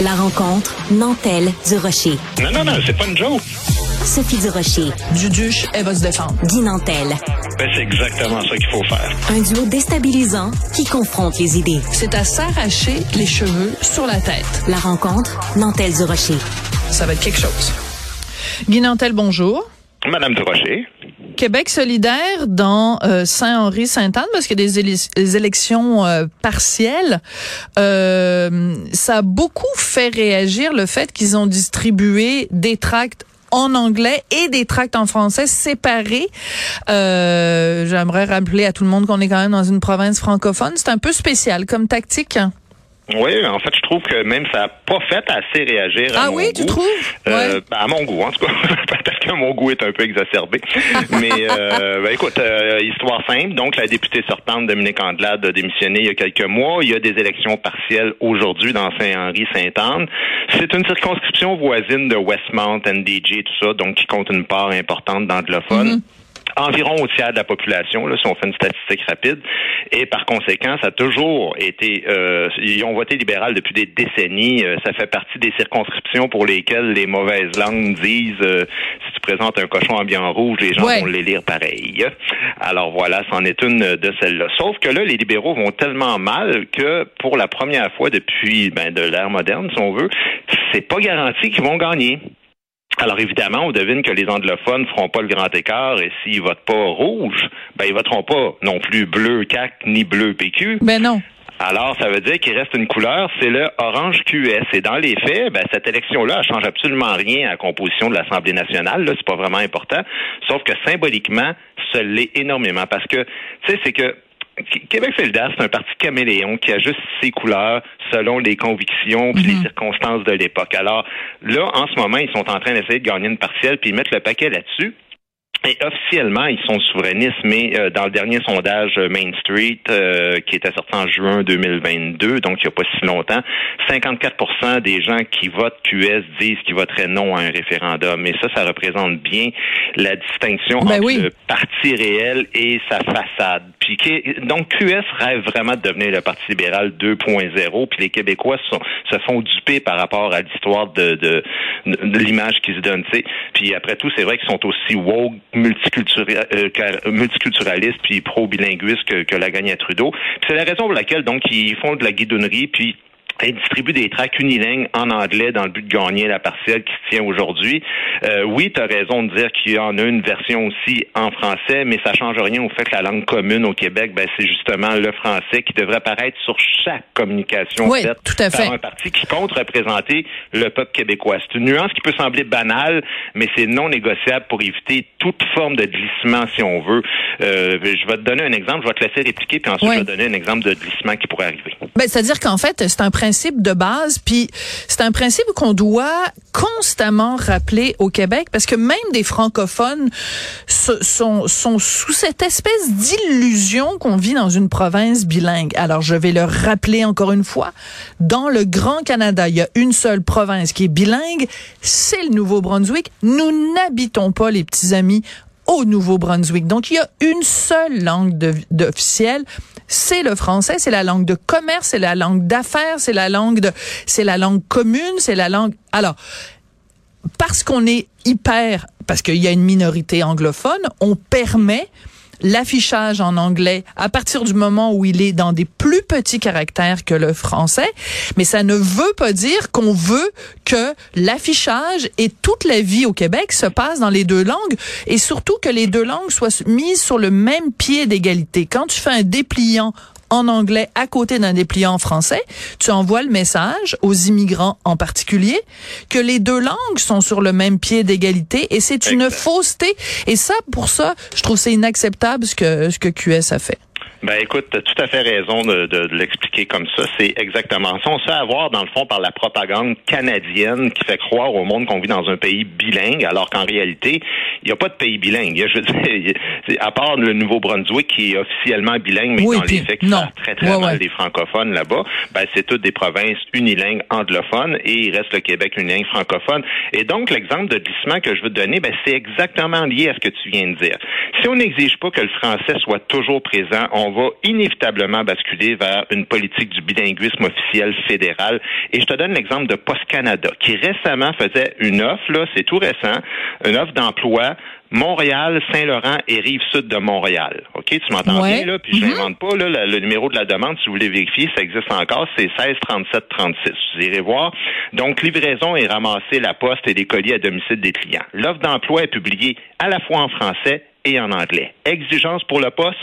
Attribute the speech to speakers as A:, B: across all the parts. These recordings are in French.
A: La rencontre Nantel du Rocher.
B: Non, non, non, c'est pas une joke.
A: Sophie du Rocher.
C: Duduche, elle va se défendre.
A: Guy Nantel.
B: Ben, c'est exactement ça qu'il faut faire.
A: Un duo déstabilisant qui confronte les idées.
C: C'est à s'arracher les cheveux sur la tête.
A: La rencontre Nantel du Rocher.
C: Ça va être quelque chose. Guy Nantel, bonjour.
B: Madame du Rocher.
C: Québec solidaire dans euh, Saint-Henri-Sainte-Anne parce a des, des élections euh, partielles. Euh, ça a beaucoup fait réagir le fait qu'ils ont distribué des tracts en anglais et des tracts en français séparés. Euh, J'aimerais rappeler à tout le monde qu'on est quand même dans une province francophone. C'est un peu spécial comme tactique.
B: Oui, en fait, je trouve que même ça n'a pas fait assez réagir à
C: Ah
B: mon
C: oui,
B: goût.
C: tu trouves?
B: Euh,
C: Ouais.
B: ben, à mon goût, en tout cas. Peut-être que mon goût est un peu exacerbé. Mais euh, ben, écoute, euh, histoire simple. Donc, la députée sortante Dominique Andelade a démissionné il y a quelques mois. Il y a des élections partielles aujourd'hui dans Saint-Henri-Sainte-Anne. C'est une circonscription voisine de Westmount, NDG, tout ça, donc qui compte une part importante d'anglophones.
C: Mm-hmm.
B: Environ au tiers de la population, là, si on fait une statistique rapide. Et par conséquent, ça a toujours été... Euh, ils ont voté libéral depuis des décennies. Euh, ça fait partie des circonscriptions pour lesquelles les mauvaises langues disent euh, si tu présentes un cochon en bien rouge, les gens
C: Ouais.
B: vont les lire pareil. Alors voilà, c'en est une de celles-là. Sauf que là, les libéraux vont tellement mal que pour la première fois depuis ben, de l'ère moderne, si on veut, c'est pas garanti qu'ils vont gagner. Alors évidemment, on devine que les anglophones feront pas le grand écart et s'ils votent pas rouge, ben ils voteront pas non plus bleu CAC ni bleu PQ.
C: Ben non.
B: Alors ça veut dire qu'il reste une couleur, c'est le orange QS. Et dans les faits, ben, cette élection-là, elle change absolument rien à la composition de l'Assemblée nationale. Là, c'est pas vraiment important. Sauf que symboliquement, ça l'est énormément parce que tu sais, c'est que Québec solidaire, c'est un parti caméléon qui ajuste ses couleurs selon les convictions puis les circonstances de l'époque. Alors là, en ce moment, ils sont en train d'essayer de gagner une partielle puis ils mettent le paquet là-dessus. Et officiellement, ils sont souverainistes, mais euh, dans le dernier sondage euh, Main Street, euh, qui était sorti en juin 2022, donc il n'y a pas si longtemps, 54% des gens qui votent QS disent qu'ils voteraient non à un référendum. Et ça, ça représente bien la distinction
C: Ben
B: entre
C: oui.
B: le parti réel et sa façade. Puis donc QS rêve vraiment de devenir le Parti libéral 2.0, puis les Québécois sont- se font duper par rapport à l'histoire de, de, de l'image qu'ils se donnent. Puis après tout, c'est vrai qu'ils sont aussi woke, euh, car- multiculturalistes, puis pro-bilinguistes que, que la gagne à Trudeau. C'est la raison pour laquelle donc ils font de la guidonnerie, puis ils distribuent des tracts unilingues en anglais dans le but de gagner la partielle qui se tient aujourd'hui. Euh, oui, tu as raison de dire qu'il y en a une version aussi en français, mais ça change rien au fait que la langue commune au Québec, ben, c'est justement le français qui devrait apparaître sur chaque communication
C: Oui,
B: faite
C: tout à fait.
B: par un parti qui compte représenter le peuple québécois. C'est une nuance qui peut sembler banale, mais c'est non négociable pour éviter toute forme de glissement, si on veut. Euh, je vais te donner un exemple, je vais te laisser répliquer, puis ensuite
C: Oui.
B: je vais te donner un exemple de glissement qui pourrait arriver.
C: Ben, c'est-à-dire qu'en fait, c'est un principe de base, puis c'est un principe qu'on doit constamment rappeler au Québec, parce que même des francophones sont, sont sous cette espèce d'illusion qu'on vit dans une province bilingue. Alors, je vais le rappeler encore une fois. Dans le Grand Canada, il y a une seule province qui est bilingue, c'est le Nouveau-Brunswick. Nous n'habitons pas, les petits amis, au Nouveau-Brunswick. Donc, il y a une seule langue de- d'officielle, c'est le français, c'est la langue de commerce, c'est la langue d'affaires, c'est la langue de, c'est la langue commune, c'est la langue. Alors, parce qu'on est hyper, parce qu'il y a une minorité anglophone, on permet l'affichage en anglais à partir du moment où il est dans des plus petits caractères que le français, mais ça ne veut pas dire qu'on veut que l'affichage et toute la vie au Québec se passe dans les deux langues et surtout que les deux langues soient mises sur le même pied d'égalité. Quand tu fais un dépliant en anglais à côté d'un dépliant en français, tu envoies le message aux immigrants en particulier que les deux langues sont sur le même pied d'égalité et c'est une fausseté. Et ça, pour ça, je trouve c'est inacceptable ce que, ce que QS a fait.
B: Ben écoute, tu as tout à fait raison de, de- de l'expliquer comme ça. C'est exactement ça. On se fait avoir, dans le fond, par la propagande canadienne qui fait croire au monde qu'on vit dans un pays bilingue, alors qu'en réalité, il n'y a pas de pays bilingue. Je veux dire, à part le Nouveau-Brunswick qui est officiellement bilingue, mais
C: Oui,
B: dans
C: puis
B: les faits qui
C: non.
B: très très
C: Ouais,
B: mal
C: ouais.
B: des francophones là-bas, ben c'est toutes des provinces unilingues anglophones et il reste le Québec unilingue francophone. Et donc l'exemple de glissement que je veux te donner, ben c'est exactement lié à ce que tu viens de dire. Si on n'exige pas que le français soit toujours présent, on on va inévitablement basculer vers une politique du bilinguisme officiel fédéral. Et je te donne l'exemple de Post Canada, qui récemment faisait une offre, là, c'est tout récent, une offre d'emploi Montréal, Saint-Laurent et Rive-Sud de Montréal. OK, tu m'entends bien, là? Puis je n'invente pas, là, le, numéro de la demande, si vous voulez vérifier, ça existe encore, c'est 16 37 36. Vous irez voir. Donc, livraison et ramasser la poste et les colis à domicile des clients. L'offre d'emploi est publiée à la fois en français et en anglais. Exigence pour le poste,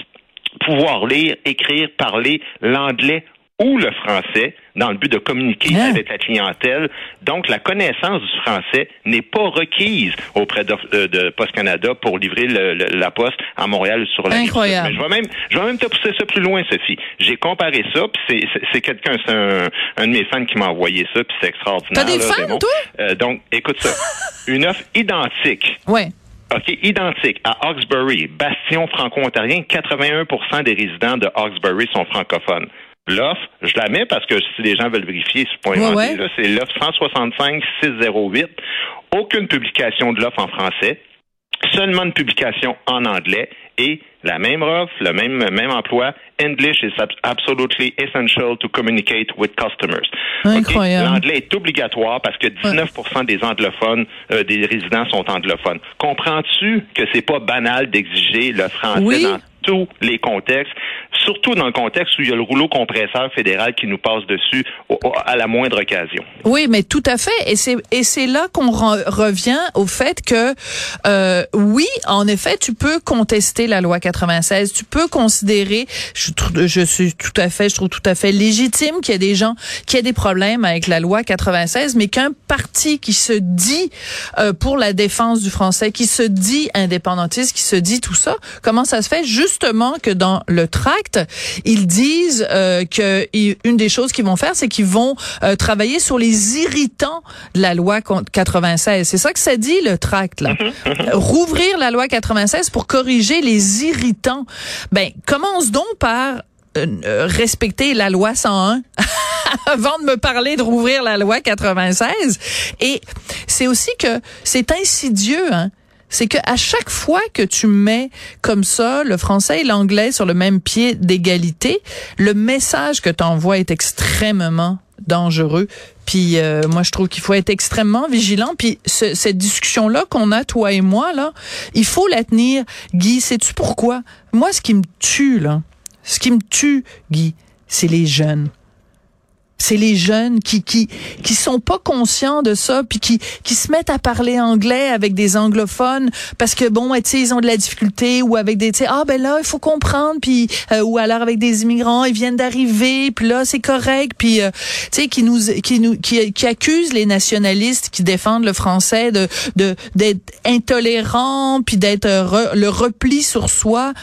B: pouvoir lire, écrire, parler l'anglais ou le français dans le but de communiquer hein? avec la clientèle. Donc, la connaissance du français n'est pas requise auprès de, euh, de, Post Canada pour livrer la poste à Montréal sur la
C: Incroyable.
B: Mais je vais même, je vais même te pousser ça plus loin, Sophie. J'ai comparé ça, puis c'est quelqu'un, c'est un, un, de mes fans qui m'a envoyé ça, puis c'est extraordinaire.
C: T'as des fans, toi?
B: Euh, donc, écoute ça. Une offre identique.
C: Ouais.
B: OK, identique à Hawkesbury, bastion franco-ontarien, 81% des résidents de Hawkesbury sont francophones. L'offre, je la mets parce que si les gens veulent vérifier ce point ouais, c'est l'offre 165-608. Aucune publication de l'offre en français, seulement une publication en anglais et la même offre, le même, même emploi. English is absolutely essential to communicate with customers.
C: Incroyable.
B: L'anglais est obligatoire parce que 19 des anglophones, euh, des résidents sont anglophones. Comprends-tu que c'est pas banal d'exiger le français dans tous les contextes, surtout dans le contexte où il y a le rouleau compresseur fédéral qui nous passe dessus à la moindre occasion.
C: Oui, mais tout à fait. Et c'est et c'est là qu'on revient au fait que euh, oui, en effet, tu peux contester la loi 96, tu peux considérer, je, je suis tout à fait, je trouve tout à fait légitime qu'il y ait des gens qui aient des problèmes avec la loi 96, mais qu'un parti qui se dit euh, pour la défense du français, qui se dit indépendantiste, qui se dit tout ça, comment ça se fait juste justement que dans le tract, ils disent euh, que une des choses qu'ils vont faire, c'est qu'ils vont euh, travailler sur les irritants de la loi 96. C'est ça que ça dit le tract là. Mhm, mhm. Rouvrir la loi 96 pour corriger les irritants. Ben commence donc par euh, euh, respecter la loi 101 avant de me parler de rouvrir la loi 96 et c'est aussi que c'est insidieux hein c'est que à chaque fois que tu mets comme ça le français et l'anglais sur le même pied d'égalité, le message que tu envoies est extrêmement dangereux. Puis euh, moi, je trouve qu'il faut être extrêmement vigilant. Puis cette discussion-là qu'on a, toi et moi, là, il faut la tenir. Guy, sais-tu pourquoi? Moi, ce qui me tue, là, ce qui me tue, Guy, c'est les jeunes c'est les jeunes qui qui qui sont pas conscients de ça puis qui qui se mettent à parler anglais avec des anglophones parce que bon tu sais ils ont de la difficulté ou avec des tu sais ah ben là il faut comprendre puis euh, ou alors avec des immigrants ils viennent d'arriver puis là c'est correct puis euh, tu sais qui nous qui nous qui, qui accusent les nationalistes qui défendent le français de de d'être intolérants puis d'être euh, le repli sur soi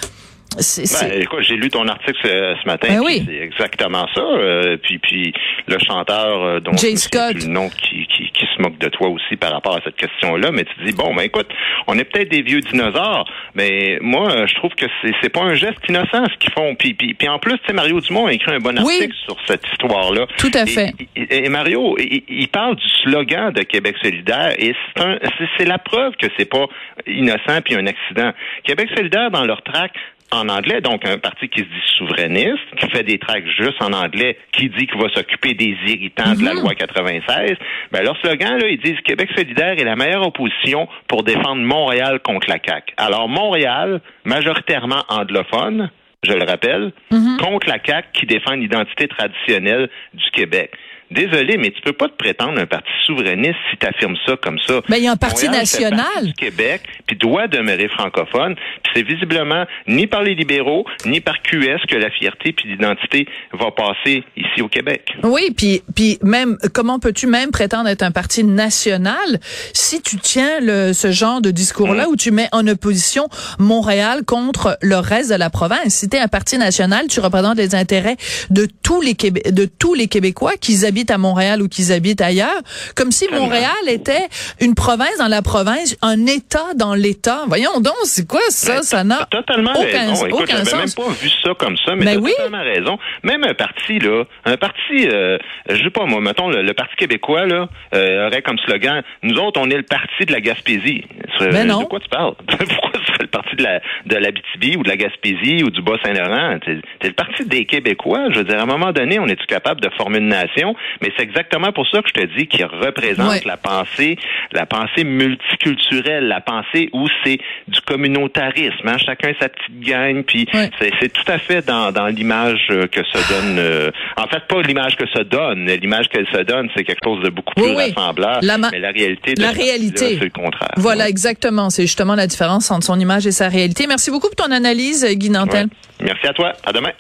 B: ben, écoute, j'ai lu ton article ce, matin. Ben oui. C'est exactement ça. Euh, puis, puis le chanteur euh, dont
C: Jay Scott.
B: le nom qui, qui, qui, se moque de toi aussi par rapport à cette question-là, mais tu dis bon, ben écoute, on est peut-être des vieux dinosaures, mais moi, je trouve que c'est c'est pas un geste innocent ce qu'ils font. Puis, puis, puis en plus, tu sais, Mario Dumont a écrit un bon article sur cette histoire-là.
C: Tout à fait.
B: Et, Mario, il, il, parle du slogan de Québec solidaire et c'est un c'est la preuve que c'est pas innocent puis un accident. Québec solidaire dans leur tract en anglais, donc un parti qui se dit souverainiste, qui fait des tracts juste en anglais, qui dit qu'il va s'occuper des irritants de la mhm. loi 96, ben leur slogan, là, ils disent Québec solidaire est la meilleure opposition pour défendre Montréal contre la CAQ. Alors Montréal, majoritairement anglophone, je le rappelle, mhm. contre la CAQ qui défend l'identité traditionnelle du Québec. Désolé, mais tu peux pas te prétendre un parti souverainiste si tu affirmes ça comme ça.
C: Mais ben, il y a un parti national.
B: du Québec, puis doit demeurer francophone. Puis c'est visiblement ni par les libéraux, ni par QS que la fierté puis l'identité va passer ici au Québec.
C: Oui, puis puis même comment peux-tu même prétendre être un parti national si tu tiens le, ce genre de discours-là mmh. où tu mets en opposition Montréal contre le reste de la province? Si tu es un parti national, tu représentes les intérêts de tous les de tous les Québécois qui habitent habitent à Montréal ou qu'ils habitent ailleurs, comme si Montréal était une province dans la province, un État dans l'État. Voyons donc, c'est quoi ça?
B: Ben,
C: ça n'a
B: totalement
C: aucun,
B: raison. Écoute,
C: aucun sens.
B: même pas vu ça comme ça, mais
C: Ben
B: t'as
C: oui.
B: totalement raison. Même un parti, là, un parti, euh, je sais pas moi, mettons, le, le Parti québécois, là, euh, aurait comme slogan, nous autres, on est le parti de la Gaspésie. Euh,
C: Ben non.
B: De quoi tu parles? Pourquoi ce serait le parti de la, de l'Abitibi ou de la Gaspésie ou du Bas-Saint-Laurent? T'es t'es le parti des Québécois. Je veux dire, à un moment donné, on est-tu capable de former une nation? Mais c'est exactement pour ça que je te dis qu'il représente
C: Ouais.
B: la pensée, la pensée multiculturelle, la pensée où c'est du communautarisme, hein? chacun sa petite gang, puis
C: Ouais.
B: c'est, tout à fait dans, dans l'image euh, que se donne. euh, en fait, pas l'image que se donne, l'image qu'elle se donne, c'est quelque chose de beaucoup plus
C: oui. La ma-
B: mais la réalité, de
C: la réalité.
B: c'est le contraire.
C: Voilà,
B: Ouais.
C: exactement. C'est justement la différence entre son image et sa réalité. Merci beaucoup pour ton analyse, Guy Nantel.
B: Merci à toi. À demain.